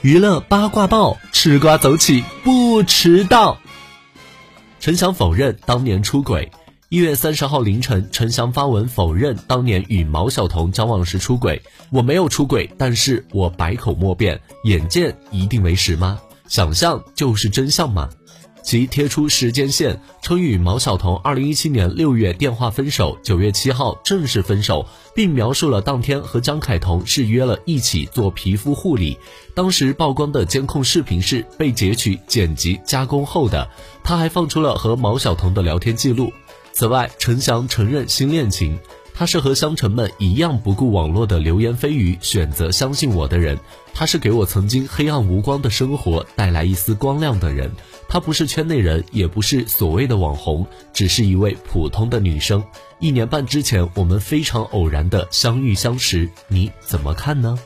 娱乐八卦报，吃瓜走起，不迟到。陈翔否认当年出轨。一月三十号凌晨，陈翔发文否认当年与毛晓彤交往时出轨。我没有出轨，但是我百口莫辩。眼见一定为实吗？想象就是真相吗？其贴出时间线，称与毛晓彤二零一七年六月电话分手，九月七号正式分手，并描述了当天和张凯彤是约了一起做皮肤护理。当时曝光的监控视频是被截取、剪辑、加工后的。他还放出了和毛晓彤的聊天记录。此外，陈翔承认新恋情。他是和香橙们一样不顾网络的流言蜚语，选择相信我的人。他是给我曾经黑暗无光的生活带来一丝光亮的人。她不是圈内人，也不是所谓的网红，只是一位普通的女生。一年半之前，我们非常偶然的相遇相识，你怎么看呢？